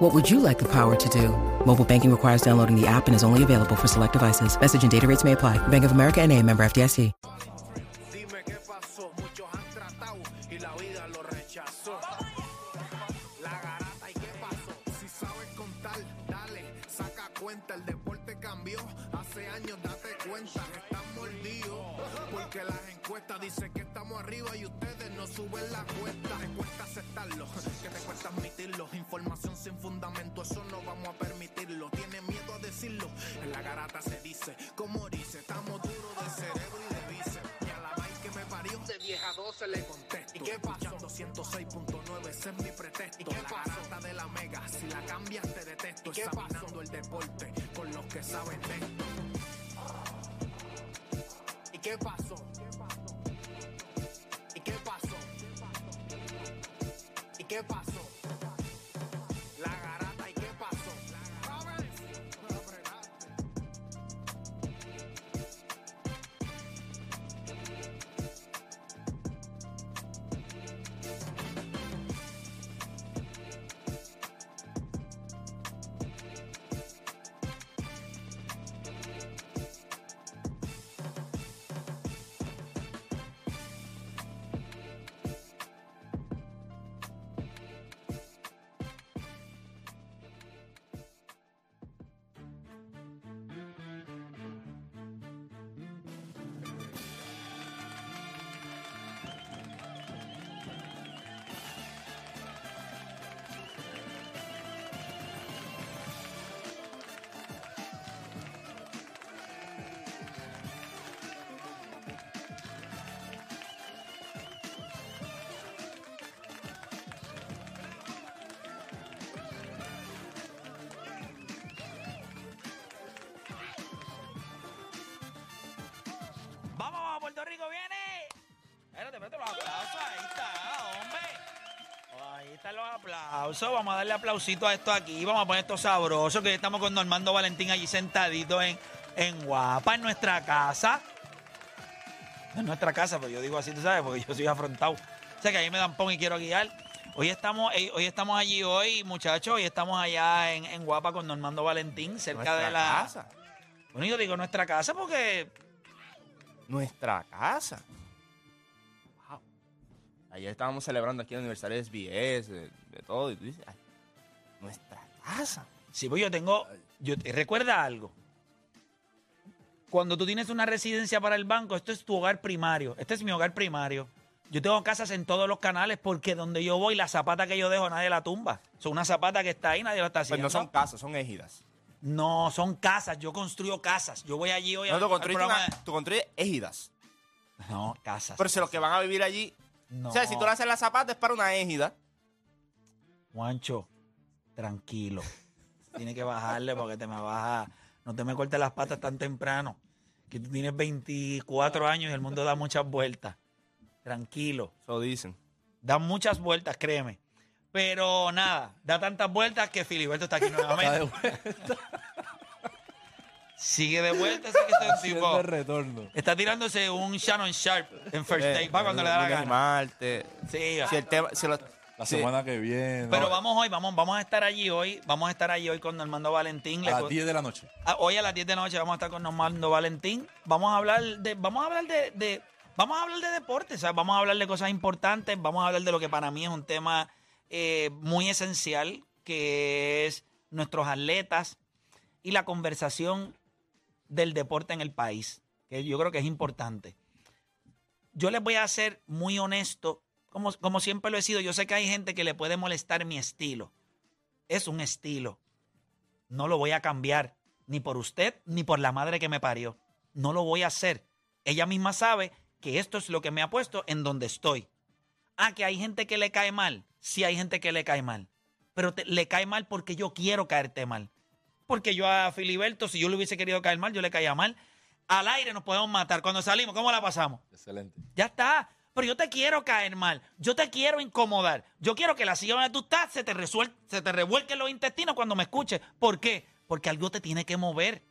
What would you like the power to do? Mobile banking requires downloading the app and is only available for select devices. Message and data rates may apply. Bank of America and a member FDIC. Que estamos arriba y ustedes no suben la cuesta, te cuesta aceptarlo, que te cuesta admitirlo, información sin fundamento, eso no vamos a permitirlo, tiene miedo a decirlo, en la garata se dice, como dice, estamos duros de cerebro y de bíceps, y a la vaina que me parió, de vieja 12 le contesto, ¿y qué pasó? 106.9, ese es mi pretexto, ¿y qué la garata de la mega, si la cambias te detesto, ¿Y qué examinando el deporte, con los que saben de esto. ¿Y qué pasó? ¿Y qué pasó? ¿Y qué pasó? La Aplausos. Vamos a darle aplausito a esto aquí. Vamos a poner esto sabroso. Que estamos con Normando Valentín allí sentadito en, en Guapa, en nuestra casa. En nuestra casa, pero yo digo así, tú sabes, porque yo soy afrontado. O sea que ahí me dan pon y quiero guiar. Hoy estamos, eh, hoy estamos allí hoy, muchachos. Hoy estamos allá en, en Guapa con Normando Valentín, cerca Nuestra de la. casa. Bueno, yo digo nuestra casa porque Nuestra casa. Wow. Ayer estábamos celebrando aquí el aniversario de SBS, de, todo, y tú dices, ay, nuestra casa. Sí, pues yo tengo. Yo, recuerda algo. Cuando tú tienes una residencia para el banco, esto es tu hogar primario. Este es mi hogar primario. Yo tengo casas en todos los canales porque donde yo voy, la zapata que yo dejo, nadie la tumba. Son una zapata que está ahí, nadie la está Pues haciendo. no son casas, son ejidas. No, son casas. Yo construyo casas. Yo voy allí hoy No, al- tú al construyes, tú construyes ejidas. de- No, casas. Pero si los que van a vivir allí. No. O sea, si tú le haces la zapata es para una ejida. Juancho, tranquilo. Tiene que bajarle porque te me baja. No te me cortes las patas tan temprano. Que tú tienes 24 años y el mundo da muchas vueltas. Tranquilo. Eso dicen. Da muchas vueltas, créeme. Pero nada, da tantas vueltas que Filiberto está aquí nuevamente. Sigue de vuelta, así que este tipo retorno. está tirándose un Shannon Sharp en first Eh, take para cuando le da la gana. martes. Sí, Si el tema. Si lo- La semana que viene. pero vamos hoy, vamos, vamos a estar allí hoy. Vamos a estar allí hoy con Normando Valentín. a las co- 10 de la noche. Ah, Hoy a las 10 de la noche vamos a estar con Normando Valentín. Vamos a hablar de, vamos a hablar de, de- vamos a hablar de deporte, o sea, vamos a hablar de cosas importantes, vamos a hablar de lo que para mí es un tema eh, muy esencial, que es nuestros atletas y la conversación del deporte en el país, que yo creo que es importante. Yo les voy a ser muy honesto, como, como siempre lo he sido. Yo sé que hay gente que le puede molestar mi estilo. Es un estilo. No lo voy a cambiar, ni por usted, ni por la madre que me parió. No lo voy a hacer. Ella misma sabe que esto es lo que me ha puesto en donde estoy. Ah, que hay gente que le cae mal. Sí, hay gente que le cae mal. Pero te- le cae mal porque yo quiero caerte mal. Porque yo a Filiberto, si yo le hubiese querido caer mal, yo le caía mal. al aire nos podemos matar. Cuando salimos, ¿cómo la pasamos? Excelente. Ya está. Pero yo te quiero caer mal. Yo te quiero incomodar. Yo quiero que la silla donde tú estás se te, resuel- se te revuelquen los intestinos cuando me escuches. ¿Por qué? Porque algo te tiene que mover.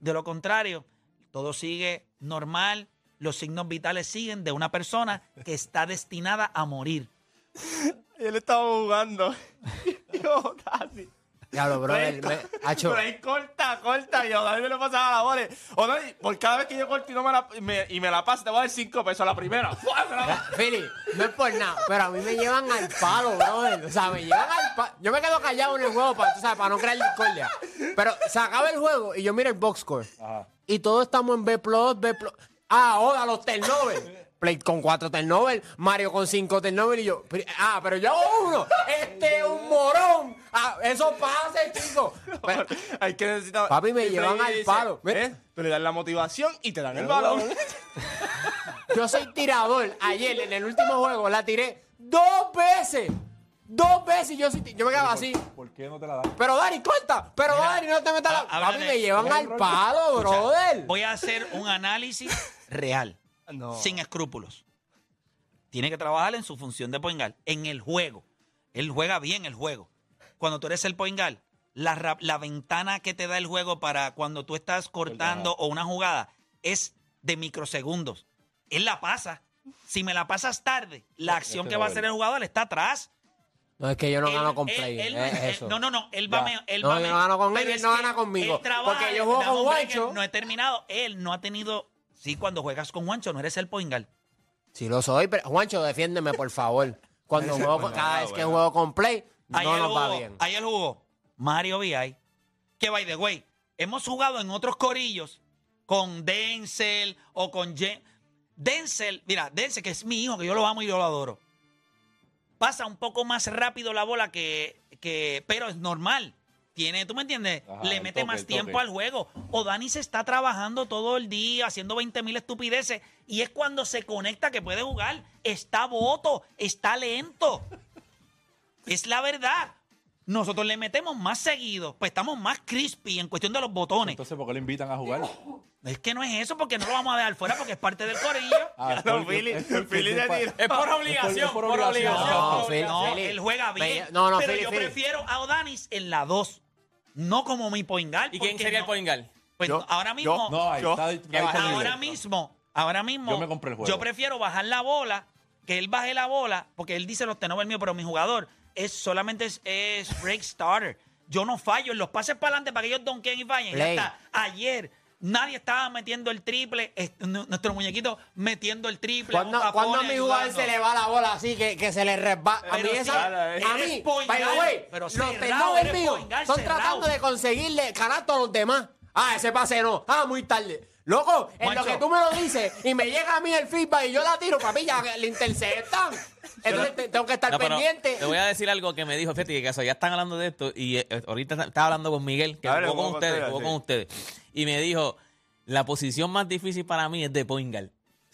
De lo contrario, todo sigue normal. Los signos vitales siguen de una persona que está destinada a morir. Él estaba jugando. Diablo, bro. Pero ahí- Hacho, Pero ahí corta, corta. Y yo, Dani me lo pasaba la bola. O Dani, por cada vez que yo corto y, no me la, y me, y me la paso, te voy a dar 5 pesos a la primera. Me Philly, no es por nada, pero a mí me llevan al palo, brother. O sea, me llevan al palo. Yo me quedo callado en el juego para, sabes, para no crear discordia. Pero se acaba el juego y yo miro el box score. Ajá. Y todos estamos en B+, B+. Ah, ahora los turnovers. Play con cuatro turnovers, Mario con cinco turnovers y yo. Ah, pero yo hago uno. Este es un morón. Ah, eso pasa, chicos. Pero- Hay que necesitar. Papi, me llevan al dice, palo. ¿eh? Tú le das la motivación y te dan el balón. Yo soy tirador. Ayer, en el último juego, la tiré dos veces. Dos veces yo, yo me quedaba así. ¿Por qué no te la dan? Pero Dani, corta. Pero Mira, Dani, no te metas la. Papi, me llevan al palo, brother. Voy a hacer un análisis real, No. sin escrúpulos. Tiene que trabajar en su función de poingal, en el juego. Él juega bien el juego. Cuando tú eres el poingal, la, la ventana que te da el juego para cuando tú estás cortando o una jugada es de microsegundos. Él la pasa. Si me la pasas tarde, la acción este que va a hacer el jugador está atrás. No, es que yo no Él- gano con él- play. él- es eso. No, no, no. Él va Ya. me- él No, va yo no gano con él él no gana conmigo. él trabaja- Porque yo juego con Juancho. No he terminado. Él no ha tenido. Sí, cuando juegas con Juancho, no eres el poingal. Sí lo soy, pero Juancho, defiéndeme, por favor. Cuando juego, con- cada vez que juego con play, no Ayer nos va bien. ayer jugó Mario VI. Que by the way, hemos jugado en otros corillos con Denzel o con Jen. Denzel, mira, Denzel, que es mi hijo, que yo lo amo y yo lo adoro. Pasa un poco más rápido la bola que. que pero es normal. Tiene, ¿tú me entiendes? Ajá, Le mete más tiempo al juego. O Dani se está trabajando todo el día, haciendo 20 mil estupideces. Y es cuando se conecta que puede jugar. Está voto, está lento. Es la verdad. Nosotros le metemos más seguido, pues estamos más crispy en cuestión de los botones. Entonces, ¿por qué lo invitan a jugar? Es que no es eso, porque no lo vamos a dejar fuera, porque es parte del corillo. Ah, es Philly, Philly por es obligación, por obligación. No, él juega bien. No, no, pero yo prefiero a Odanis en la 2, no como mi poingal. ¿Y quién sería no- el poingal? Pues Yo- ahora mismo, Yo- está, está ahora mismo, ahora mismo, Yo me compré el juego. yo prefiero bajar la bola, que él baje la bola, porque él dice los tenovers míos, pero mi jugador es solamente es, es break starter. Yo no fallo en los pases para adelante para que ellos donquen y fallen. Ya está. Ayer nadie estaba metiendo el triple, es- nu- nuestro muñequito metiendo el triple. Cuando, cuando a mi jugador se le va la bola así, que, que se le resbala. A mí Pero esa. a mí, way, pero los cerrado, guard son cerrado. tratando de conseguirle canasto a los demás. Ah, ese pase no. Ah, muy tarde. Loco, en lo Juancho. que tú me lo dices y me llega a mí el feedback y yo la tiro, papi, ya le interceptan. Entonces te- tengo que estar No, pero pendiente. Te voy a decir algo que me dijo, fíjate que eso, ya están hablando de esto y eh, ahorita está- estaba hablando con Miguel, que jugó con jugó con ustedes, ustedes, jugó sí. con ustedes. Y me dijo, la posición más difícil para mí es de. O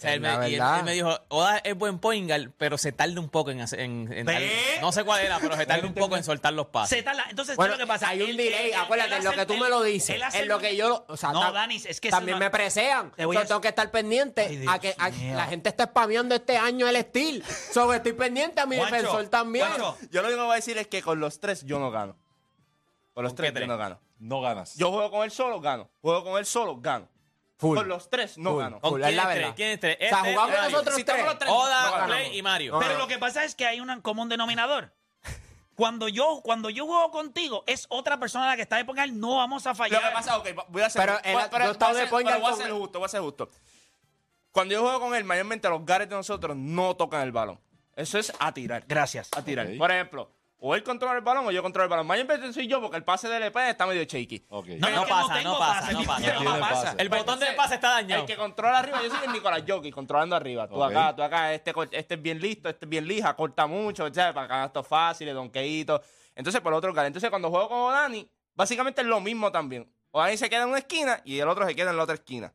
sea, él me, y él- me dijo, Oda es buen point guard, pero se tarda un poco en hacer, en, en ¿Ve? dar- no sé cuál era, pero se tarda un poco en soltar los pases. Se tarda. Entonces, Bueno, ¿qué es lo que pasa? hay un Él- delay, él- acuérdate, en lo hace- que tú él- me lo dices, él hace en lo el- que yo, o sea, No, tam- Danis, es que eso también no- me presean. Te voy a- So, tengo que estar pendiente Ay, Dios a que a- mío. la gente está spameando este año el steel. So, estoy pendiente a mi Juancho, defensor también. Juancho, Yo lo único que voy a decir es que con los tres yo no gano. Con los ¿Con tres qué yo tres? no gano. No ganas. Yo juego con él solo, gano. Juego con él solo, gano. Full. Con los tres no Full. gano. ¿Con Full, quién es la es tres? verdad. ¿Quién es tres? O sea, Este, jugamos Mario. nosotros Si tres. los tres, Oda, no ganamos. Play y Mario. No, Pero no. lo que pasa es que hay un común denominador. Cuando yo, cuando yo juego contigo, es otra persona la que está de poner, no vamos a Lo fallar. que pasa, ok, voy a hacer Pero él- voy- yo he estado voy a de ser- point pero guard voy a con ser justo, voy a ser justo. Cuando yo juego con él, mayormente los gares de nosotros no tocan el balón. Eso es a tirar. Gracias. A tirar. Ok. Por ejemplo, o él controla el balón o yo controlo el balón. Mayormente soy yo porque el pase del EP está medio shaky. Ok. No, No pasa, no pasa, no pasa. No pasa. El botón del pase está dañado. El que controla arriba, yo soy el Nicolás Jockey, controlando arriba. Tú Ok. acá, tú acá, este, este es bien listo, este es bien lija, corta mucho, ¿sabes? Para canastos fáciles, donqueitos. Entonces, por otro lado. Entonces, cuando juego con Odani, básicamente es lo mismo también. Odani se queda en una esquina y el otro se queda en la otra esquina.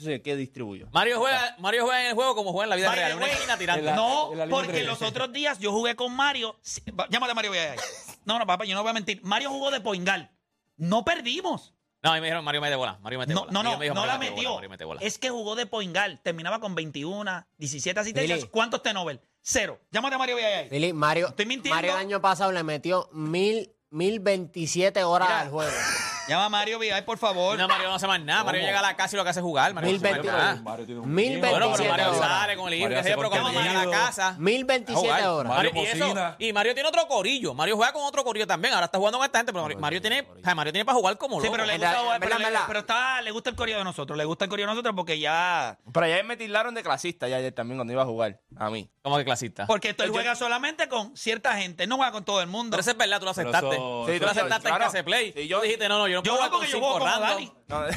Entonces, ¿qué distribuyo? Mario juega, Mario juega en el juego como juega en la vida the real, en una way, esquina tirando. en la- No, en la línea porque los otros días yo jugué con Mario. Sí, va- Llámate a Mario Villay. No, no, papá, yo no voy a mentir. Mario jugó de Poingal. No perdimos. No, a mí me dijeron Mario mete bola. Mario mete No, bola. no, no, me no la Mario mete bola, metió. Mario mete bola. Es que jugó de Poingal. Terminaba con 21, 17 asistencias. ¿Cuántos T-Nobel? Cero. Llámate a Mario Villarreal. Billy, Mario, ¿Estoy mintiendo? Mario el año pasado le metió mil, mil veintisiete horas Mira. al juego. Llama a Mario Villarreal, por favor. No, Mario no hace más nada. Mario llega a la casa y lo que hace es jugar. Mario no hace más 1020. nada. Mario tiene un Mil hijo. Bueno, pero 27 Mario horas. sale con el hijo, Mario qué sé yo, hace pero cuando contenido. llega a la casa. Mil veintisiete jugar. horas. Mario, Mario y, eso- cocina. y Mario tiene otro corillo. Mario juega con otro corillo también. Ahora está jugando con esta gente, pero Mario, Mario tiene, o sea, Mario tiene para jugar como Sí, loco. pero le gusta, en pero, le- verdad. pero está, le gusta el coreo de nosotros. Le gusta el coreo de nosotros porque ya. Pero ayer me tildaron de clasista ya ayer también cuando iba a jugar. A mí. Como que clasista. Porque esto él juega solamente con cierta gente. No juega con todo el mundo. Pero eso es verdad, tú lo Pero aceptaste. eso- Sí, tú lo aceptaste en clase play. Sí, yo yo- dijiste, no, no, yo no yo puedo con porque yo cinco juego como. Dani. No,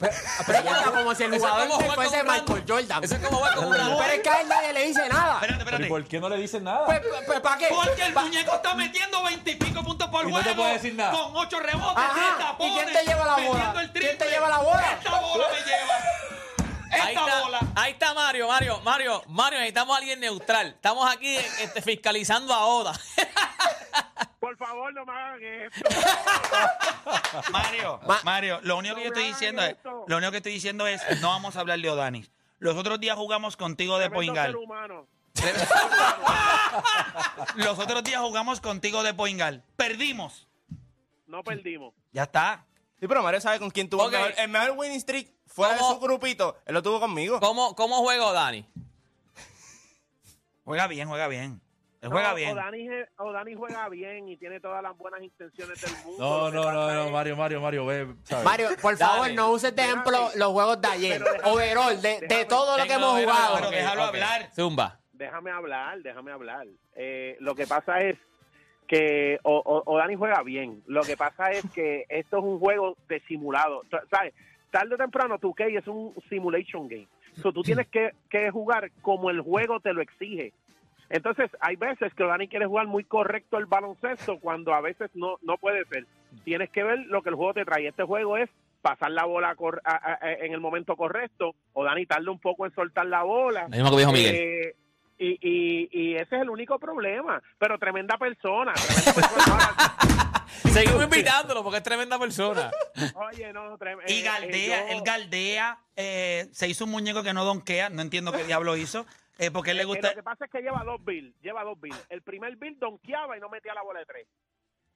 Pero es como- como si el Eso es jugador como jugar fuese con Michael. Jordan. Eso es como jugar con un random. Pero es que a él nadie le dice nada. Espérate, ¿Pero ¿y espérate. por qué no le dicen nada? Pues, pues, ¿para qué? Porque el Pa- muñeco está metiendo veintipico puntos por Y no juego. te puede decir nada. Con ocho rebotes, Ajá, diez ¿y tapones, quién te lleva la bola? metiendo el ¿Quién te triple. lleva la bola? Esta bola me lleva. Ahí está, bola. ahí está Mario, Mario, Mario, Mario, necesitamos a alguien neutral. Estamos aquí este, fiscalizando a Oda. Por favor, no me hagan esto. Mario, Ma- Mario, lo único que yo estoy diciendo es, lo único que estoy diciendo es, no vamos a hablar de Odanis. Los otros días jugamos contigo de Tremendo Poingal. ser humano. Los otros días jugamos contigo de Poingal. Perdimos. No perdimos. Ya está. Sí, pero Mario sabe con quién tuvo Ok. el, mejor, el mejor winning streak fuera de su grupito. Él lo tuvo conmigo. ¿Cómo, cómo juega Dani? Juega bien, juega bien. Él juega No, bien. Odani, je- Odani juega bien y tiene todas las buenas intenciones del mundo. No, no, no, no, Mario, Mario, Mario, ve. ¿sabes? Mario, por Dale. favor, no uses de ejemplo los juegos de ayer. Déjame- Overall, de, de todo lo que hemos overall, jugado. Pero déjalo hablar. Zumba. Déjame hablar, déjame hablar. Eh, lo que pasa es que o, o- Odani juega bien. Lo que pasa es que esto es un juego de simulado. ¿Sabes? Tarde o temprano, tu es un simulation game. So, tú tienes que, que jugar como el juego te lo exige. Entonces, hay veces que Odani quiere jugar muy correcto el baloncesto cuando a veces no, no puede ser. Tienes que ver lo que el juego te trae. Este juego es pasar la bola cor- a- a- a- en el momento correcto. Odani tarda un poco en soltar la bola. Lo mismo que dijo Miguel. Eh, y, y, y ese es el único problema. Pero tremenda persona. tremenda Seguimos invitándolo porque es tremenda persona. Oye, no, trem- Y eh, Galdea, eh, yo- él Galdea, eh, se hizo un muñeco que no donkea, no entiendo qué diablo hizo, eh, porque a él le eh, gusta... Lo que pasa es que lleva dos bills. Lleva dos bills. El primer bill donkeaba y no metía la bola de tres.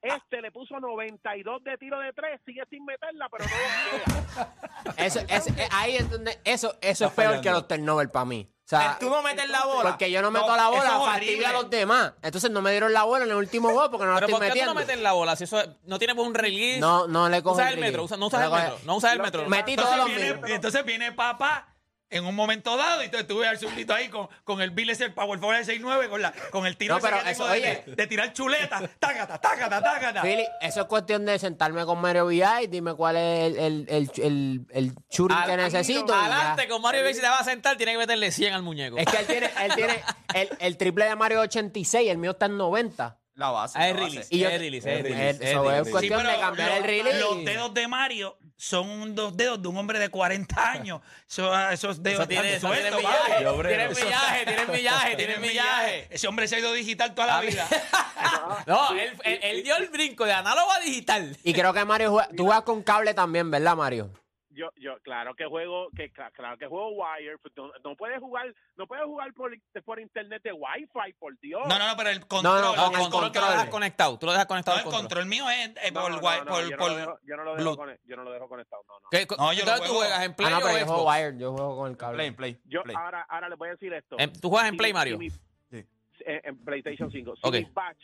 Este le puso 92 de tiro de tres, sigue sin meterla, pero no donkea. Eso, es, ahí es donde, eso, eso es peor fallando. que los turnovers para mí. Sea, Tú no metes la bola. porque yo no meto No, la eso bola, es fastidio a horrible. los demás. Entonces no me dieron la bola en el último gol porque no la Pero estoy ¿por qué tú metiendo. no metes la bola? Si eso es- no tienes un release. No, no le cojo Usas el metro, usa- no usas el le cojo- metro. No usas el metro. Metí todos los míos. entonces viene papá en un momento dado y entonces tuve al zurdito ahí con, con el Bill ese, el Power Forward de 6-9 con, la, con el tiro No, ese pero que tengo eso, de, oye. de- de tirar chuleta, tácata, tácata, tácata. Philly, eso es cuestión de sentarme con Mario VI y dime cuál es el, el, el, el, el shooting que necesito. Adelante, con Mario Bay si te va a sentar, tiene que meterle 100 al muñeco. Es que él tiene, él tiene el, el triple de Mario 86, el mío está en 90. La base. Ah, es release, Y yo- es release, es release, es es cuestión de cambiar los- el release. Los dedos de Mario son dos dedos de un hombre de 40 años. Eso- esos dedos tiene, están eso tiene sueltos, millaje, papi. Yo, hombre, tiene eso- millaje, tiene millaje, tiene Tiene millaje. Ese hombre se ha ido digital toda la vida. No, él, él- él dio el brinco de análogo a digital. Y creo que Mario juega, tú juegas con cable también, ¿verdad, Mario? Yo, yo, claro que juego, que cla- claro que juego wire. pues, No, no puedes jugar, no puedes jugar por, por internet de Wi-Fi, por Dios. No, no, no, pero el control. No, no, No, el el control que lo control. dejas conectado. Tú lo dejas No, conectado el control. control mío es eh, No, por, no, no, por- yo, no por- lo dejo, yo no lo dejo yo no lo dejo conectado. No, no. ¿Qué- No, yo lo ¿Dónde tú juego- juegas? ¿En Ah, Play no, o pero yo juego? Wired, yo juego con el cable. Play, play. Yo play. ahora, ahora les voy a decir esto. En- ¿Tú juegas en Play, Mario? si mi- Sí. en, en PlayStation 5. Si Ok. mis batch,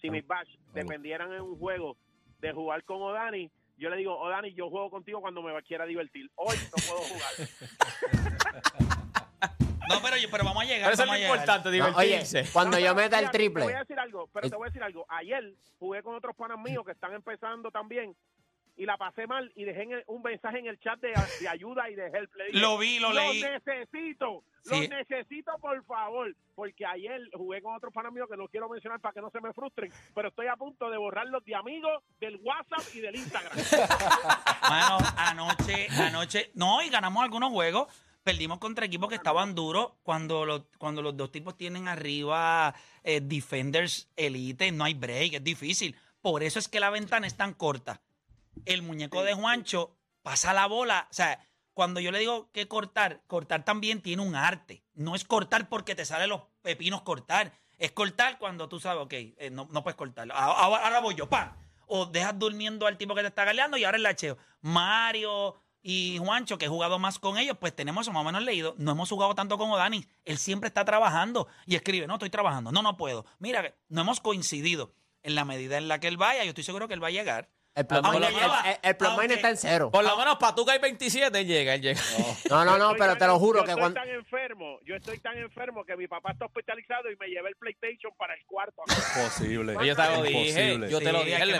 si mis batch dependieran en un juego de jugar con Odani, yo le digo, Odani, yo juego contigo cuando me quiera divertir. Hoy no puedo jugar. No, pero, yo- pero vamos a llegar. Pero eso es lo importante, No, oye, divertirse. cuando No, yo meta el Te voy a triple, decir algo, pero te voy a decir algo. Ayer jugué con otros panas míos que están empezando también y la pasé mal y dejé el- un mensaje en el chat de, de ayuda y de help. Le dije, Lo vi, lo leí. necesito, Sí. lo necesito por favor, porque ayer jugué con otros panas míos que no quiero mencionar para que no se me frustren, pero estoy a punto de borrarlos de amigos del WhatsApp y del Instagram. Mano, anoche, anoche, no, y ganamos algunos juegos. Perdimos contra equipos que estaban duros cuando los, cuando los dos tipos tienen arriba eh, defenders elite, no hay break, es difícil. Por eso es que la ventana es tan corta. El muñeco de Juancho pasa la bola. O sea, cuando yo le digo que cortar, cortar también tiene un arte. No es cortar porque te salen los pepinos cortar. Es cortar cuando tú sabes, ok, eh, no, no puedes cortar. Ahora, ahora voy yo, ¡pam! O dejas durmiendo al tipo que te está galeando y ahora el lacheo. Mario y Juancho, que he jugado más con ellos, pues tenemos eso más o menos leído. No hemos jugado tanto como Dani. Él siempre está trabajando y escribe, no, estoy trabajando, no, no puedo. Mira, no hemos coincidido. En la medida en la que él vaya, yo estoy seguro que él va a llegar. El Aunque lleva- aunque- está en cero. Por lo menos para tú que hay 27, él llega, él llega. No, no, no, pero te lo juro yo que estoy cuando. tan enfermo, yo estoy tan enfermo que mi papá está hospitalizado y me llevé el PlayStation para el cuarto. Posible. Yo te lo dije, Imposible. yo te lo dije, él le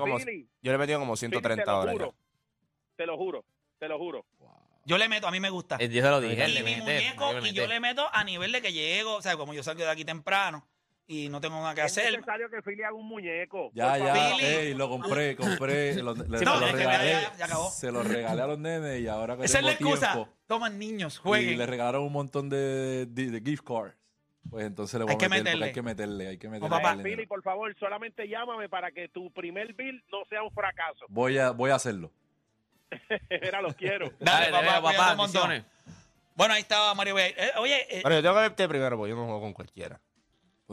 como, yo le he metido como Billy, 130 te lo horas. te lo juro, te lo juro. Yo le meto, a mí me gusta. Él- Yo te lo dije, él y le mi mete. muñeco, y yo le meto a nivel de que llego, o sea, como yo salgo de aquí temprano y no tengo nada que Es hacer. necesario que Philly haga un muñeco. Ya, ya. Ey, lo compré, compré. lo- le- no, se lo es que regalé. ya- ya acabó. Se lo regalé a los nenes y ahora que Esa es tengo la excusa. tiempo. Toman niños, Y jueguen. le regalaron un montón de, de, de gift cards. Pues entonces le voy Hay que a meter porque meterle. hay que meterle, hay que meterle. papá. Billy, por favor, solamente llámame para que tu primer bill no sea un fracaso. Voy a, voy a hacerlo. Era lo quiero. Dale, Dale, papá, papá, papá, un montón. bendiciones. Bueno, ahí estaba Mario. Eh, oye, eh, Pero yo tengo que verte primero porque yo no juego con cualquiera.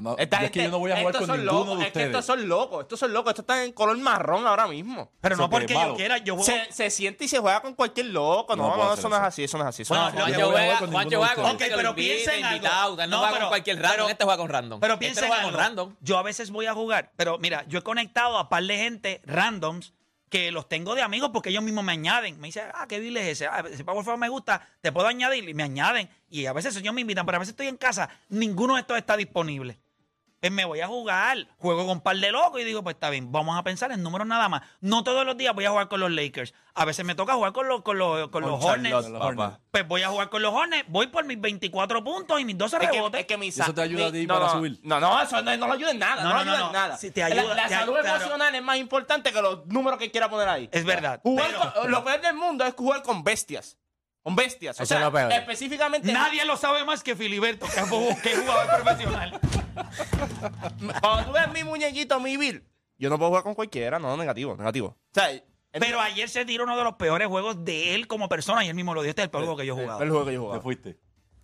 Pues no, Esta es que yo no voy a jugar estos con son ninguno locos, de Es que estos son locos, estos son locos. Estos están en color marrón ahora mismo. pero no eso que porque es yo malo. quiera, yo juego. Se, se siente y se juega con cualquier loco. No No, no, puedo hacer eso no es eso. así, eso no es así. Eso Bueno, no es así. que Juancho voy a jugar con Juancho ninguno juega de con ustedes. Ok, pero piensa en algo. invitado. Él no, No, juega pero- con cualquier random, pero- este juega con random. Pero Este piensa en juega con algo. random. Yo a veces voy a jugar, pero mira, yo he conectado a par de gente randoms que los tengo de amigos porque ellos mismos me añaden. Me dicen, ah, qué bill es ese. Ah, ese Power Forward me gusta, te puedo añadir y me añaden. Y a veces ellos me invitan, pero a veces estoy en casa, ninguno de estos está disponible. Pues me voy a jugar, juego con un par de locos y digo, pues está bien, vamos a pensar en números nada más. No todos los días voy a jugar con los Lakers. A veces me toca jugar con los, con los, con los Hornets. Papá. Pues voy a jugar con los Hornets, voy por mis 24 puntos y mis 12 Es que, rebotes. es que mi ¿Y eso te ayuda a ti no, para no, subir? No, no, eso no, no lo ayuda en nada. No, No, no, lo ayuda no, en nada. Si te ayuda- la la te- salud claro. emocional es más importante que los números que quiera poner ahí. Es verdad. Jugar pero- con- lo peor del mundo es jugar con bestias. Con bestias. O Eso sea, es lo peor. específicamente. Nadie lo sabe más que Filiberto, que es ju- que es jugador profesional. Cuando tú ves mi muñequito, mi Bill, yo no puedo jugar con cualquiera. No, negativo, negativo. O sea, el, Pero ayer se tiró uno de los peores juegos de él como persona y él mismo lo dijo. Este es el peor juego que yo he jugado. el juego que yo Te jugaba. fuiste.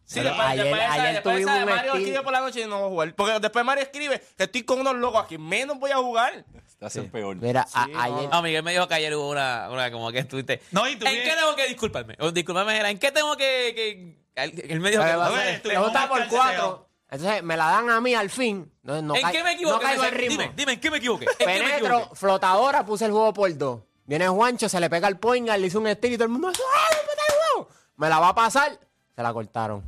Sí, Pero después, ayer- después de esa- ayer después de tuvimos un Mario estilo- escribe por la noche y no voy a jugar. Porque después Mario escribe que estoy con unos locos aquí, menos voy a jugar. Hacen peor. Mira, a- ayer. No, Miguel me dijo que ayer hubo una, una como que estuviste. No, y tú ¿En qué tengo que disculparme? O disculparme, era, ¿en qué tengo que. que él, él me dijo que. Lo estuvimos está por cuatro. Entonces me la dan a mí al fin. No, no ¿En ca- qué me equivoqué? No caigo Dime, ritmo. Dime, dime, ¿en qué me equivoqué? ¿En qué me Penetro, equivoqué? flotadora, puse el juego por dos. Viene Juancho, se le pega el poingal, le hizo un estilo y todo el mundo. ¡Ah, me peta el juego! Me la va a pasar. Se la cortaron.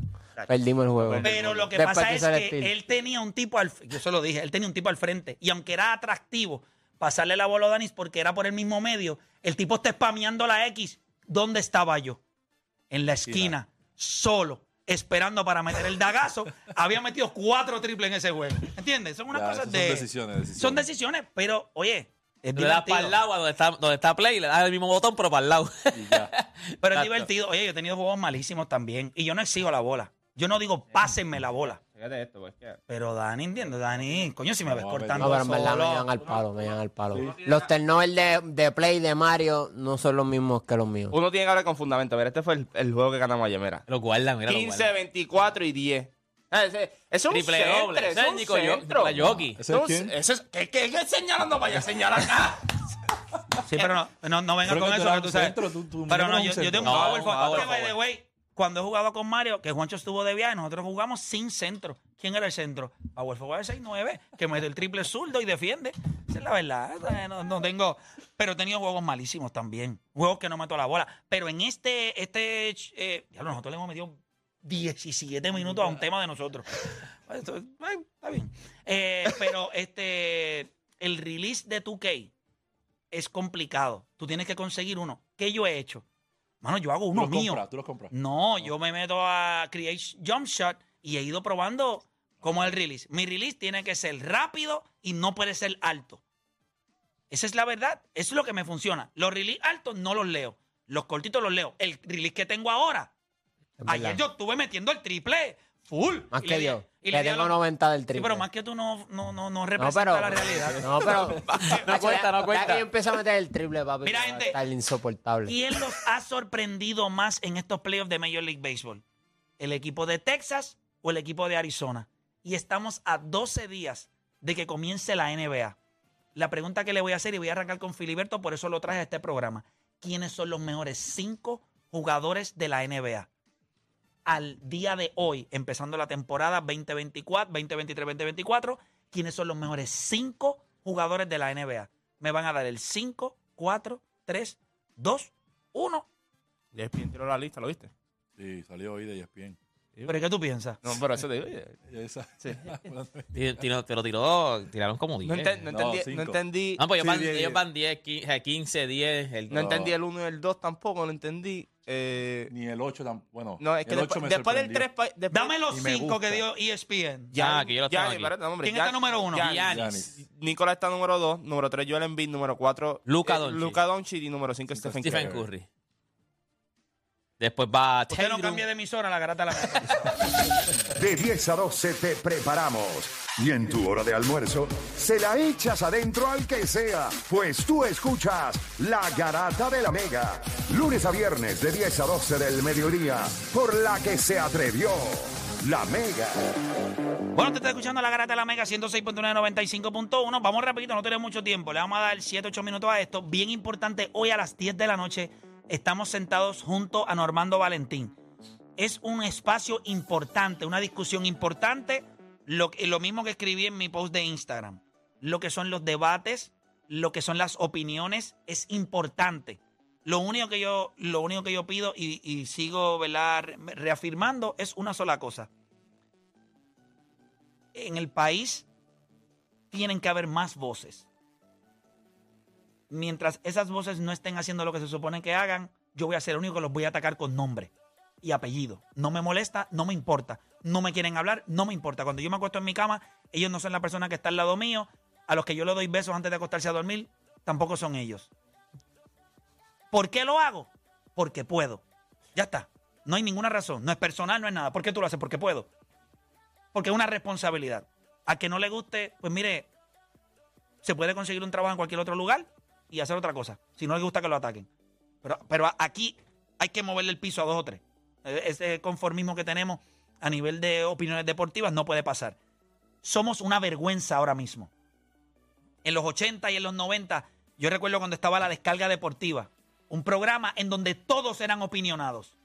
Perdimos el juego. Pero lo que Después pasa es hizo el que él tenía un tipo al yo se lo dije, él tenía un tipo al frente y aunque era atractivo pasarle la bola a Danis porque era por el mismo medio, el tipo está spameando la X. ¿Dónde estaba yo? En la esquina, solo, esperando para meter el dagazo. Había metido cuatro triples en ese juego. ¿Entiendes? Son unas Ya, cosas de son decisiones, decisiones. Son decisiones, pero oye, es Le das para el lado a donde está, donde está Play y le das el mismo botón, pero para el lado. Y ya. Pero es divertido. Oye, yo he tenido juegos malísimos también. Y yo no exijo la bola. Yo no digo pásenme la bola. Fíjate esto, pues que. Pero Dani, entiendo, Dani, coño, si me ves No, cortando No, pero en verdad me solo. llevan al palo, me llevan al palo. Los turnovers de, de play de Mario no son los mismos que los míos. Uno tiene que hablar con fundamento. Mira, este fue el, el juego que ganamos ayer, mira. Lo guardan, mira, lo 15, guardan. 24 y 10. Ah, ese- Es un Triple centro, doble. ese es es un Nico Yo- centro. la Yogi. ¿Ese es quién? Ese es, ¿qué, qué, qué señalando? Vaya, señala acá. Sí, pero no, no, no venga Pero con que tú eso, eras que tú un sabes. centro, tú- tú pero no yo, un yo tengo un centro. power No, forward. power Que, by the forward. way, cuando he jugado con Mario, que Juancho estuvo de viaje, nosotros jugamos sin centro. ¿Quién era el centro? Power forward 6-9, que mete el triple zurdo y defiende. Esa es la verdad. No, tengo... Pero he tenido juegos malísimos también. Juegos que no meto la bola. Pero en este... este eh, diablo, nosotros le hemos metido 17 minutos a un tema de nosotros. Esto- está bien. Eh, pero este... El release de 2K es complicado. Tú tienes que conseguir uno. ¿Qué yo he hecho? Mano, yo hago Tú uno los mío. compras, tú los compras. No, yo me meto a Create Jump Shot y he ido probando cómo es el release. Mi release tiene que ser rápido y no puede ser alto. Esa es la verdad. Eso es lo que me funciona. Los release altos no los leo. Los cortitos los leo. El release que tengo ahora. Ayer yo estuve metiendo el triple Full. Más Y que le- y Que le di a tengo los- 90 del Sí, triple. pero más que tú no, no, no, no pero, la realidad. No, pero. No cuenta, no Ya cuenta. que yo empiezo a meter el triple, papi. Mira, gente. estar insoportable. ¿Quién los ha sorprendido más en estos playoffs de Major League Baseball? ¿El equipo de Texas o el equipo de Arizona? Y estamos a 12 días de que comience la NBA. La pregunta que le voy a hacer, y voy a arrancar con Filiberto, por eso lo traje a este programa. ¿Quiénes son los mejores cinco jugadores de la NBA? Al día de hoy, empezando la temporada 2024, 2023-2024, ¿quiénes son los mejores cinco jugadores de la NBA? Me van a dar el 5, 4, 3, 2, 1. ESPN tiró la lista, ¿lo viste? Sí, salió hoy de ESPN. ¿Pero qué tú piensas? No, pero eso te digo. Esa- Tiro- tiro- Te lo tiró, tiraron como 10. No, enten- no No, entendí, cinco. no entendí. Ah, pues ellos Sí, van, diez, ellos diez. van 10, 15, 15, 10. El, No entendí el 1 y el 2 tampoco, no entendí. Eh, Ni el 8 tampoco. Bueno, no, es que el después, 8 me después del sorprendió. 3... Dame los Y me cinco que gusta. dio ESPN. Ah, que yo lo tengo aquí. ¿Quién está número uno? Giannis. Nicolás está número 2, número 3 Joel Embiid, número 4 Luka Doncic. Luka Doncic y número 5 Stephen Curry. Stephen Curry. Después va Usted no Tatum. cambie de emisora, la garata la. De 10 a 12 te preparamos. Y en tu hora de almuerzo, se la echas adentro al que sea. Pues tú escuchas La Garata de la Mega. Lunes a viernes de 10 a 12 del mediodía. Por la que se atrevió. La Mega. Bueno, te está escuchando la garata de la Mega 106.995.1. Vamos rapidito, no tenemos mucho tiempo. Le vamos a dar 7, 8 minutos a esto. Bien importante, hoy a las 10 de la noche estamos sentados junto a Normando Valentín. Es un espacio importante, una discusión importante. Lo, lo mismo que escribí en mi post de Instagram. Lo que son los debates, lo que son las opiniones, es importante. Lo único que yo, lo único que yo pido y, sigo ¿verdad? re- reafirmando es una sola cosa en el país tienen que haber más voces. Mientras esas voces no estén haciendo lo que se supone que hagan, yo voy a ser el único que los voy a atacar con nombre y apellido. No me molesta, no me importa. No me quieren hablar, no me importa. Cuando yo me acuesto en mi cama, ellos no son la persona que está al lado mío. A los que yo le doy besos antes de acostarse a dormir, tampoco son ellos. ¿Por qué lo hago? Porque puedo. Ya está. No hay ninguna razón. No es personal, no es nada. ¿Por qué tú lo haces? Porque puedo porque es una responsabilidad. A que no le guste, pues mire, se puede conseguir un trabajo en cualquier otro lugar y hacer otra cosa. Si no le gusta que lo ataquen. Pero, pero aquí hay que moverle el piso a dos o tres. Ese conformismo que tenemos a nivel de opiniones deportivas no puede pasar. Somos una vergüenza ahora mismo. En los 80 y en los 90, yo recuerdo cuando estaba la descarga deportiva, un programa en donde todos eran opinionados.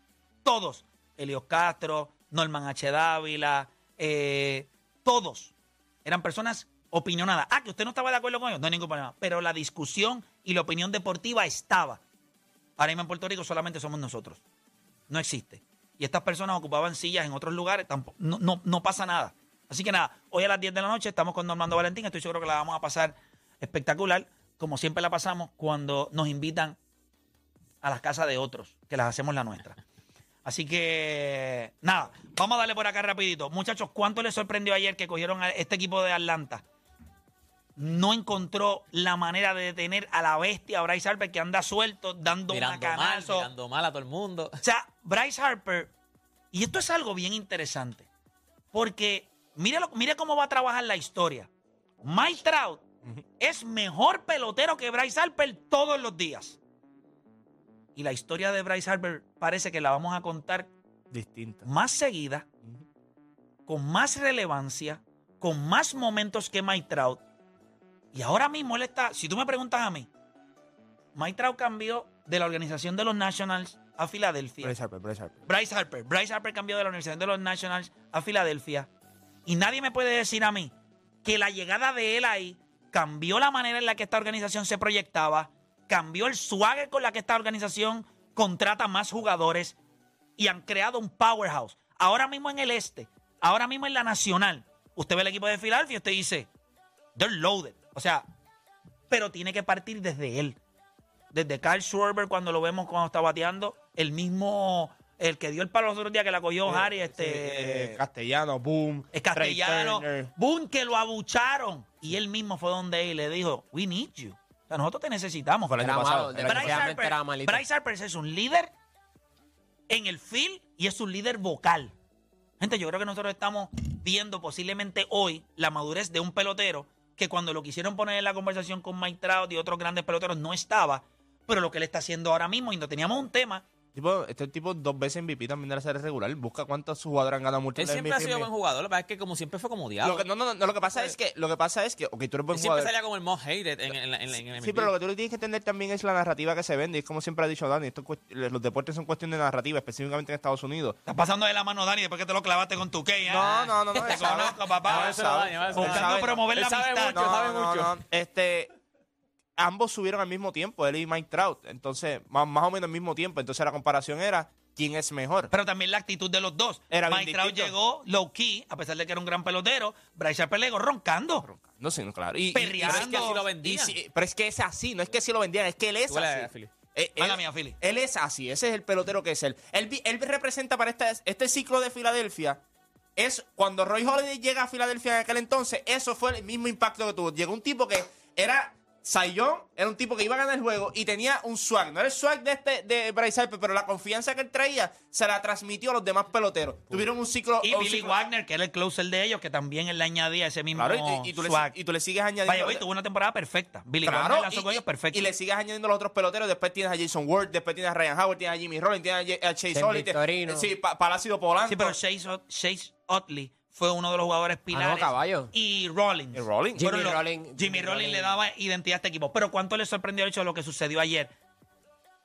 Todos. Elios Castro, Norman H. Dávila, eh, todos eran personas opinionadas. Ah, que usted no estaba de acuerdo con ellos, no hay ningún problema. Pero la discusión y la opinión deportiva estaba. Ahora mismo en Puerto Rico solamente somos nosotros. No existe. Y estas personas ocupaban sillas en otros lugares, tampoco, no, no, no pasa nada. Así que nada, hoy a las 10 de la noche estamos con Normando Valentín. Estoy seguro que la vamos a pasar espectacular, como siempre la pasamos cuando nos invitan a las casas de otros, que las hacemos la nuestra. Así que, nada, vamos a darle por acá rapidito. Muchachos, ¿cuánto les sorprendió ayer que cogieron a este equipo de Atlanta? No encontró la manera de detener a la bestia Bryce Harper que anda suelto, dando Mirando mal, mirando mal a todo el mundo. O sea, Bryce Harper, y esto es algo bien interesante, porque lo- mire cómo va a trabajar la historia. Mike Trout es mejor pelotero que Bryce Harper todos los días. Y la historia de Bryce Harper parece que la vamos a contar Distinta. más seguida, con más relevancia, con más momentos que Mike Trout. Y ahora mismo él está, si tú me preguntas a mí, Mike Trout cambió de la organización de los Nationals a Filadelfia. Bryce Harper, Bryce Harper. Bryce Harper. Bryce Harper cambió de la Universidad de los Nationals a Filadelfia. Y nadie me puede decir a mí que la llegada de él ahí cambió la manera en la que esta organización se proyectaba, cambió el swagger con la que esta organización contrata más jugadores y han creado un powerhouse. Ahora mismo en el este, ahora mismo en la nacional, usted ve el equipo de Filadelfia y usted dice, they're loaded. O sea, pero tiene que partir desde él desde Carl Schwarber cuando lo vemos cuando está bateando, el mismo, el que dio el palo los otros días que la cogió Harry, este, Eh, castellano, boom. es castellano, boom, que lo abucharon. Y él mismo fue donde él le dijo, we need you. O sea, nosotros te necesitamos. Fue el año pasado. Harper. Bryce Harper es un líder en el field y es un líder vocal. Gente, yo creo que nosotros estamos viendo posiblemente hoy la madurez de un pelotero que cuando lo quisieron poner en la conversación con Mike Trout y otros grandes peloteros no estaba, pero lo que él está haciendo ahora mismo, y no teníamos un tema, Tipo, este tipo dos veces MVP también de la serie regular. Busca cuántos jugadores han ganado Él múltiples siempre ha MVP. sido buen jugador. Lo que pasa es que como siempre fue como diablo. Lo que, no, no, no, lo que pasa es que, lo que pasa es que, ok, tú eres buen Él siempre salía como el most hated en, en, en, en, en Sí, pero lo que tú le tienes que entender también es la narrativa que se vende. Y es como siempre ha dicho Dani, esto los deportes son cuestión de narrativa, específicamente en Estados Unidos. está pasando de la mano Dani después que te lo clavaste con tu Key. No, no, no, no. Te él sabe. conozco, papá. Buscando Él sabe. promover Él la sabe amistad. mucho, sabe mucho. Este, ambos subieron al mismo tiempo, él y Mike Trout. Entonces, más, más o menos al mismo tiempo. Entonces, la comparación era quién es mejor. Pero también la actitud de los dos. Era Mike Trout llegó low key, a pesar de que era un gran pelotero. Bryce Harper llegó roncando. No sé, no, claro. Y, y- Perreando. Pero es que así lo vendían. sí, pero es que es así, no es que así lo vendían, es que él es así. a Philly. Eh, Mala él, mía, Philly. él es así, ese es el pelotero que es él. Él, él representa para este, este ciclo de Filadelfia. Es cuando Roy Holiday llega a Filadelfia en aquel entonces, eso fue el mismo impacto que tuvo. Llegó un tipo que era Sayón, era un tipo que iba a ganar el juego y tenía un swag. No era el swag de este de Bryce Harper, pero la confianza que él traía se la transmitió a los demás peloteros. Tuvieron un ciclo. Y un Billy ciclo- Wagner, que era el closer de ellos, que también él le añadía ese mismo Claro, y, y tú le, swag. y tú le sigues añadiendo. Vaya, hoy tuvo una temporada perfecta. Billy Claro, Wagner lanzó y, con ellos y- perfecto. y le sigues añadiendo los otros peloteros. Después tienes a Jason Ward, después tienes a Ryan Howard, tienes a Jimmy Rollins, tienes a J- a Chase Victorino. Sí, Pa- Palacio Polanco. Sí, pero Chase, Chase Utley fue uno de los jugadores pilares. caballo. Y Rollins. Y Rollins. Jimmy Rollins- Jimmy Jimmy Rollins le daba identidad a este equipo. Pero ¿cuánto le sorprendió el hecho de lo que sucedió ayer?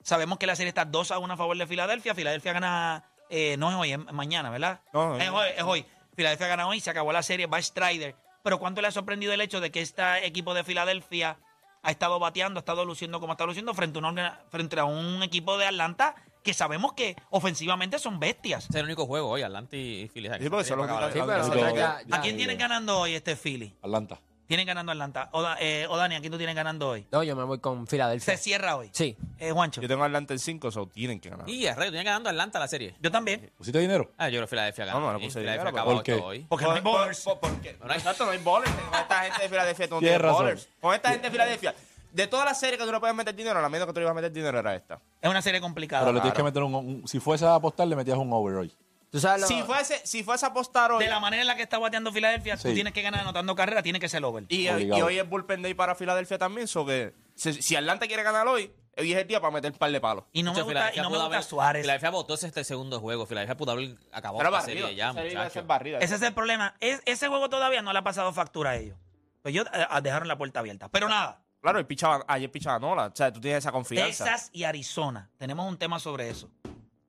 Sabemos que la serie está 2 a 1 a favor de Filadelfia. Filadelfia gana, eh, no es hoy, es mañana, ¿verdad? No, es hoy, es hoy. Filadelfia gana hoy, se acabó la serie, va Strider. Pero ¿cuánto le ha sorprendido el hecho de que este equipo de Filadelfia ha estado bateando, ha estado luciendo como ha estado luciendo frente a, un, orga- frente a un equipo de Atlanta que sabemos que ofensivamente son bestias? Es el único juego hoy, Atlanta y Philly. Sí, porque son los Acaba Sí, pero Sí, nosotros pero- ya- ya- ¿A quién tienen ganando hoy este Philly? Atlanta. Tienen ganando Atlanta. O, eh, o Dani, ¿a quién tú tienes ganando hoy? No, yo me voy con Filadelfia. Se cierra hoy. Sí. Eh, Juancho. Yo tengo Atlanta en 5, so tienen que ganar. Y a Rey, tiene ganando Atlanta la serie. Yo también. ¿Pusiste dinero? Ah, yo creo que Filadelfia gana. No, no, Sí, puse Filadelfia dinero, acabó ¿por qué? hoy. Porque no hay bowlers. por- por- ¿por qué? Exacto, no hay bowlers. Con esta gente de Filadelfia tú no razón. bowlers. Con esta gente de Filadelfia. De todas las series que tú no puedes meter dinero, la menos que tú le ibas a meter dinero era esta. Es una serie complicada. Pero le tienes que meter un, un- Si fuese a apostar, le metías un over hoy. ¿Tú sabes lo- Si fuese, si fuese a apostar hoy. De la manera en la que está bateando Filadelfia, tú Sí. tienes que ganar anotando carrera, tiene que ser over. Y, y Obligado. hoy es bullpen day para Filadelfia también, so que si, si Atlanta quiere ganar hoy, hoy es el día para meter un par de palos. Y no me Mucho gusta, y Filadelfia no me pudo gusta haber- Suárez. Filadelfia votó ese este segundo juego. Filadelfia pudo haber acabado Pero la barrido. serie ya, Esa serie iba a ser muchacho. barrida. Ese es el problema. Es- ese juego todavía no le ha pasado factura a ellos. Pues ellos eh, dejaron la puerta abierta. Pero nada, Claro, el pichaba, ayer pichaba Nola. O sea, tú tienes esa confianza. Texas y Arizona. Tenemos un tema sobre eso.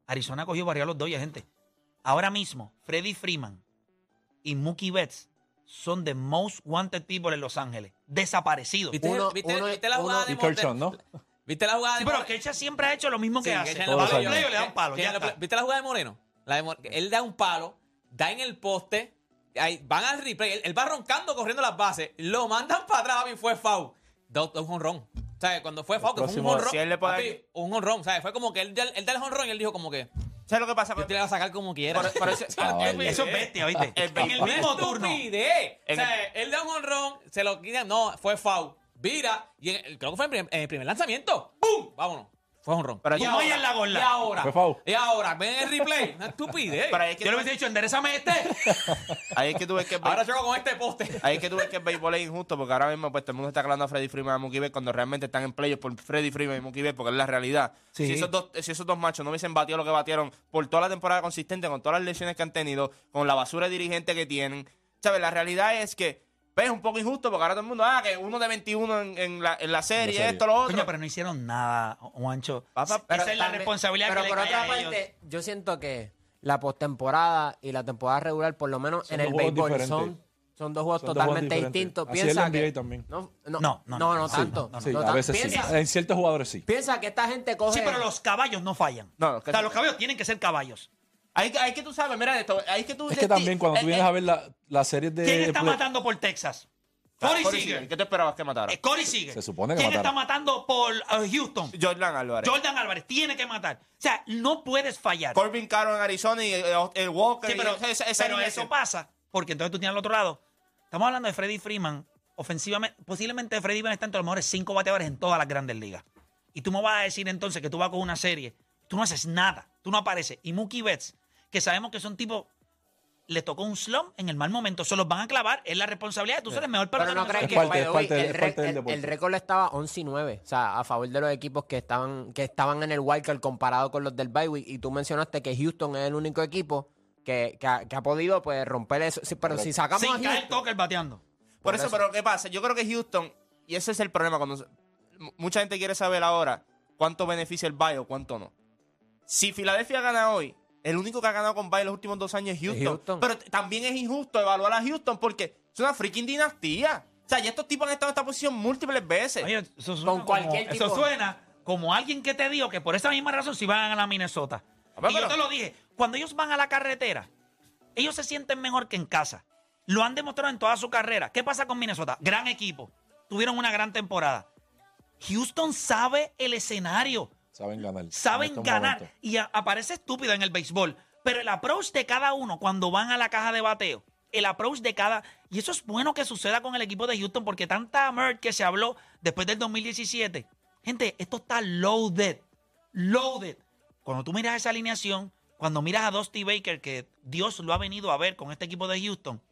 Arizona cogió barrio a los Dodgers, gente. Ahora mismo, Freddie Freeman y Mookie Betts son the most wanted people en Los Ángeles. Desaparecidos. ¿Viste, Uno- viste- uno- viste la jugada uno- de Y Kershaw, ¿no? ¿Viste la jugada de Sí, pero Moreno? Kershaw siempre ha hecho lo mismo que Sí, hace. Kershaw Le los play le dan palo. Ya está. ¿Viste la jugada de Moreno? La de Mor- él da un palo, da en el poste, ahí van al replay, él, él va roncando corriendo las bases, lo mandan para atrás y fue foul. Da un jonrón. O sea, cuando fue foul, que fue un próximo- jonrón. si él le puede- papi, un jonrón. O sea, fue como que él, él da el jonrón y él dijo como que ¿Sabes lo que pasa? yo te la voy a sacar como quiera. Por- por eso- es bestia, ¿viste? En el mismo turno. Estupidez. En O sea, él da un honrón, se lo quitan, no, fue foul. Vira, y en creo que fue en el primer, en el primer lanzamiento. ¡Pum! Vámonos. Fue honrón. Pero y ya- la y gorla. ahora, Fue foul. y ahora, ven el replay. Una estupidez. Pero ahí es que Yo le tú- hubiese dicho, enderezame este. ahí es que tú ves que el Ahora choco con este poste. Ahí es que tú ves que el béisbol es injusto porque ahora mismo pues todo el mundo está hablando a Freddy Freeman y a Mookie Betts cuando realmente están en playoffs por Freddy Freeman y Mookie Betts porque es la realidad. Sí. Si, esos dos, si esos dos machos no hubiesen batido lo que batieron por toda la temporada consistente, con todas las lesiones que han tenido, con la basura de dirigente que tienen, ¿sabes? La realidad es que pues, es un poco injusto porque ahora todo el mundo, ah, que uno de 21 en, en la, en la serie, esto, lo otro. Coño, pero no hicieron nada, Juancho. Papá, Pero Esa es la también- responsabilidad pero que le por cae otra a ellos. parte, yo siento que la postemporada y la temporada regular, por lo menos Son en dos el juegos béisbol, diferentes. son, son dos juegos Son dos juegos totalmente diferentes. distintos. Así es Piensa la NBA que, también. No, no, No, no, no, no, no. tanto. Sí, no, no, Sí, no a tan- veces piensa, sí. En ciertos jugadores sí. piensa que esta gente coge... Sí, pero los caballos no fallan. No, que- o sea, los caballos tienen que ser caballos. Ahí, ahí que tú sabes, mira esto, ahí que tú... Es que también cuando tú eh, vienes eh, a ver la, la serie de... ¿Quién está matando por Texas? ah, Corey Seager. ¿Qué te esperabas que matara? Eh, Corey Seager. Se supone que ¿Quién matara. está matando por uh, Houston? Jordan Álvarez. Jordan Álvarez. Tiene que matar. O sea, no puedes fallar. Corbin Caro en Arizona y eh, el Walker. Sí, pero, y esa- esa pero línea eso pasa porque entonces tú tienes al otro lado. Estamos hablando de Freddie Freeman. Ofensivamente, posiblemente Freddie Freeman está entre los mejores cinco bateadores en todas las grandes ligas. Y tú me vas a decir entonces que tú vas con una serie. Tú no haces nada. Tú no apareces. Y Mookie Betts, que sabemos que son tipos le tocó un slump en el mal momento. Se los van a clavar. Es la responsabilidad. Tú eres el mejor Pero pelotero. no crees que parte- by way, parte- el, el- el récord estaba 11 y 9, o sea, a favor de los equipos que estaban que estaban en el wildcard comparado con los del bye week y tú mencionaste que Houston es el único equipo que, que ha, que ha podido pues romper eso. Sí, pero si sacamos a Sin caer Houston, Tucker bateando. Por eso, pero ¿qué pasa? Yo creo que Houston, y ese es el problema, cuando mucha gente quiere saber ahora cuánto beneficia el bye o cuánto no. Si Filadelfia gana hoy, el único que ha ganado con bye los últimos dos años es Houston. Houston. Pero también es injusto evaluar a Houston porque es una freaking dinastía. O sea, ya estos tipos han estado en esta posición múltiples veces. Oye, eso suena Con cualquier como, tipo. Eso suena como alguien que te dijo que por esa misma razón si van a ganar Minnesota. Hombre, y yo te lo dije, cuando ellos van a la carretera, ellos se sienten mejor que en casa. Lo han demostrado en toda su carrera. ¿Qué pasa con Minnesota? Gran equipo. Tuvieron una gran temporada. Houston sabe el escenario. Saben ganar. saben ganar. momentos. Y a- aparece estúpido en el béisbol. Pero el approach de cada uno cuando van a la caja de bateo, el approach de cada. Y eso es bueno que suceda con el equipo de Houston porque tanta merch que se habló después del 2017. Gente, esto está loaded. Loaded. Cuando tú miras esa alineación, cuando miras a Dusty Baker, que Dios lo ha venido a ver con este equipo de Houston,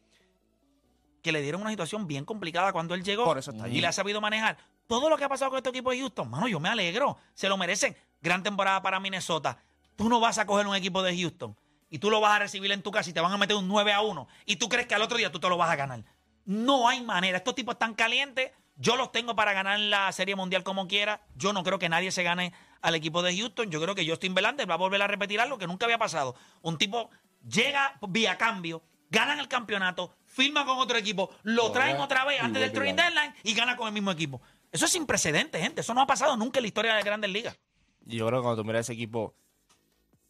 que le dieron una situación bien complicada cuando él llegó Por eso está y allí. le ha sabido manejar. Todo lo que ha pasado con este equipo de Houston, mano, yo me alegro. Se lo merecen. Gran temporada para Minnesota. Tú no vas a coger un equipo de Houston y tú lo vas a recibir en tu casa y te van a meter un 9 a 1 y tú crees que al otro día tú te lo vas a ganar. No hay manera. Estos tipos están calientes. Yo los tengo para ganar la Serie Mundial como quiera. Yo no creo que nadie se gane al equipo de Houston. Yo creo que Justin Verlander va a volver a repetir algo que nunca había pasado. Un tipo llega vía cambio, ganan el campeonato, firma con otro equipo, lo traen otra vez antes del trading deadline y gana con el mismo equipo. Eso es sin precedentes, gente. Eso no ha pasado nunca en la historia de las grandes ligas. Y yo creo que cuando tú miras ese equipo,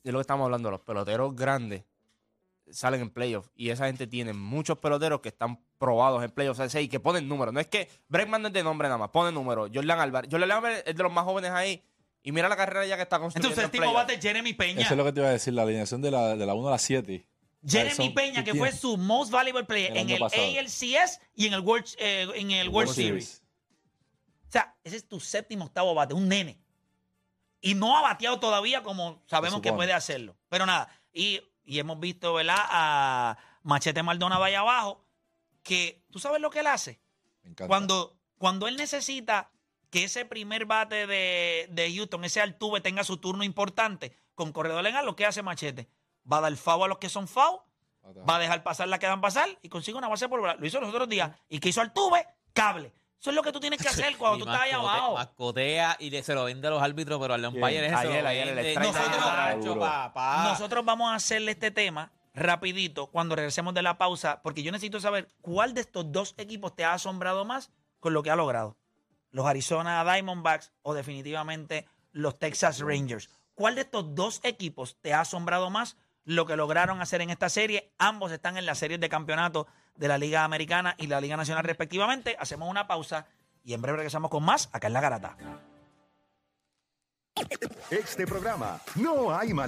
de lo que estamos hablando, los peloteros grandes salen en playoffs. Y esa gente tiene muchos peloteros que están probados en playoffs. o sea, y que ponen números. No es que Bregman no es de nombre nada más, pone números. Jordan Álvarez. Jordan Álvarez es de los más jóvenes ahí. Y mira la carrera ya que está construyendo. Entonces, el en tipo bate Jeremy Peña. Eso es lo que te iba a decir, la alineación de la, de la 1 a la 7. Jeremy Peña, que fue su most valuable player El en el pasado. ALCS y en el World, eh, en el World Series. O sea, ese es tu séptimo octavo bate, un nene. Y no ha bateado todavía como sabemos que puede hacerlo. Pero nada, y, y hemos visto, ¿verdad? A Machete Maldonado allá abajo, que tú sabes lo que él hace. Me encanta. Cuando, cuando él necesita que ese primer bate de, de Houston, ese Altuve, tenga su turno importante con corredor legal, lo que hace Machete. Va a dar FAO a los que son FAO, va a dejar pasar las que dan pasar y consigue una base por bola. Lo hizo los otros días. ¿Y que hizo Altuve? Cable. Eso es lo que tú tienes que hacer cuando Y tú estás ahí abajo. Mascotea y le- se lo vende a los árbitros, pero al umpire se Ayer, lo ayer, el vende. strike Nosotros- Nacho, Duro. papá. Nosotros vamos a hacerle este tema rapidito cuando regresemos de la pausa, porque yo necesito saber cuál de estos dos equipos te ha asombrado más con lo que ha logrado. Los Arizona Diamondbacks o definitivamente los Texas Rangers. ¿Cuál de estos dos equipos te ha asombrado más lo que lograron hacer en esta serie? Ambos están en las series de campeonato de la Liga Americana y la Liga Nacional respectivamente. Hacemos una pausa y en breve regresamos con más acá en La Garata. Este programa no hay manera